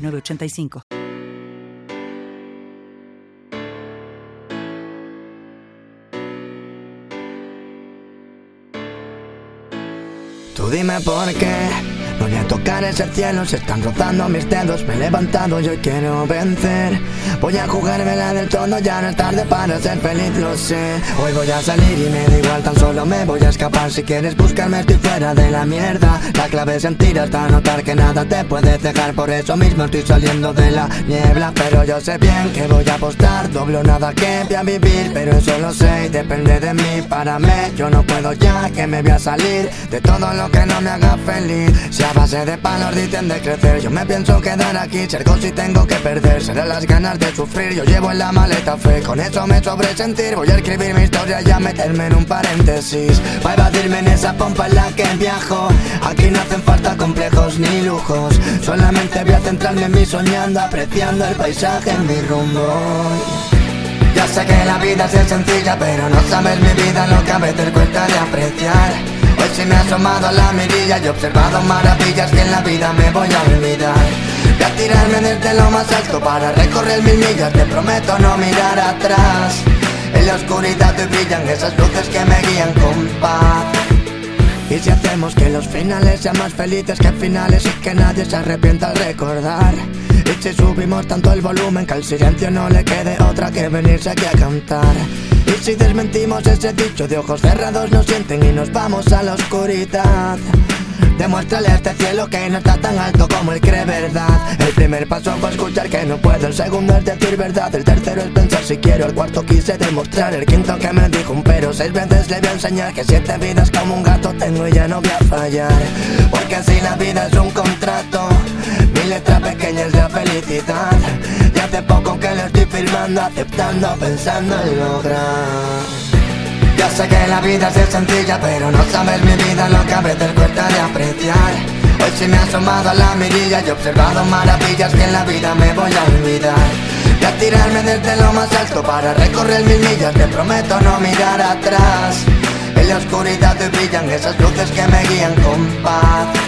985. Tú dime por qué Voy a tocar ese cielo, se están rozando mis dedos Me he levantado, yo quiero vencer. Voy a jugármela del todo, ya no es tarde para ser feliz, lo sé. Hoy voy a salir y me da igual, tan solo me voy a escapar. Si quieres buscarme estoy fuera de la mierda. La clave es sentir hasta notar que nada te puede dejar Por eso mismo estoy saliendo de la niebla. Pero yo sé bien que voy a apostar Doblo nada que voy a vivir, pero eso lo sé y depende de mí. Para mí, yo no puedo ya que me voy a salir De todo lo que no me haga feliz a base de palos dicen de crecer. Yo me pienso quedar aquí, cerco si tengo que perder. Será las ganas de sufrir, yo llevo en la maleta fe. Con eso me sobresentir, voy a escribir mi historia y a meterme en un paréntesis. Va a evadirme en esa pompa en la que viajo. Aquí no hacen falta complejos ni lujos. Solamente voy a centrarme en mí soñando, apreciando el paisaje en mi rumbo. Ya sé que la vida es sencilla, pero no sabes mi vida lo que a veces cuesta de apreciar Hoy sí me he asomado a la mirilla y he observado maravillas que en la vida me voy a olvidar. Voy a tirarme desde lo más alto para recorrer mil millas. Te prometo no mirar atrás. En la oscuridad te brillan esas luces que me guían con paz. Y si hacemos que los finales sean más felices que finales y que nadie se arrepienta al recordar. Y si subimos tanto el volumen que al silencio no le quede otra que venirse aquí a cantar si desmentimos ese dicho de ojos cerrados nos sienten y nos vamos a la oscuridad. Demuéstrale a este cielo que no está tan alto como él cree verdad. El primer paso fue escuchar que no puedo El segundo es decir verdad El tercero es pensar si quiero El cuarto quise demostrar El quinto que me dijo un pero Seis veces le voy a enseñar Que siete vidas como un gato tengo y ya no voy a fallar. Porque así la vida es un contrato Mi letra pequeña es la felicidad Aceptando, pensando en lograr ya sé que la vida es sencilla, pero no sabes mi vida lo que a veces cuesta de apreciar. Hoy sí me he asomado a la mirilla y he observado maravillas que en la vida me voy a olvidar. Y a tirarme desde lo más alto para recorrer mil millas, te prometo no mirar atrás. En la oscuridad te brillan esas luces que me guían con paz.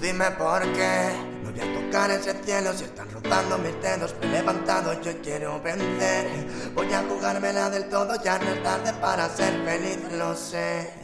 Dime por qué no voy a tocar ese cielo si están rozando mis dedos. Me he levantado, yo quiero vencer. Voy a jugármela del todo, ya no es tarde para ser feliz, lo sé.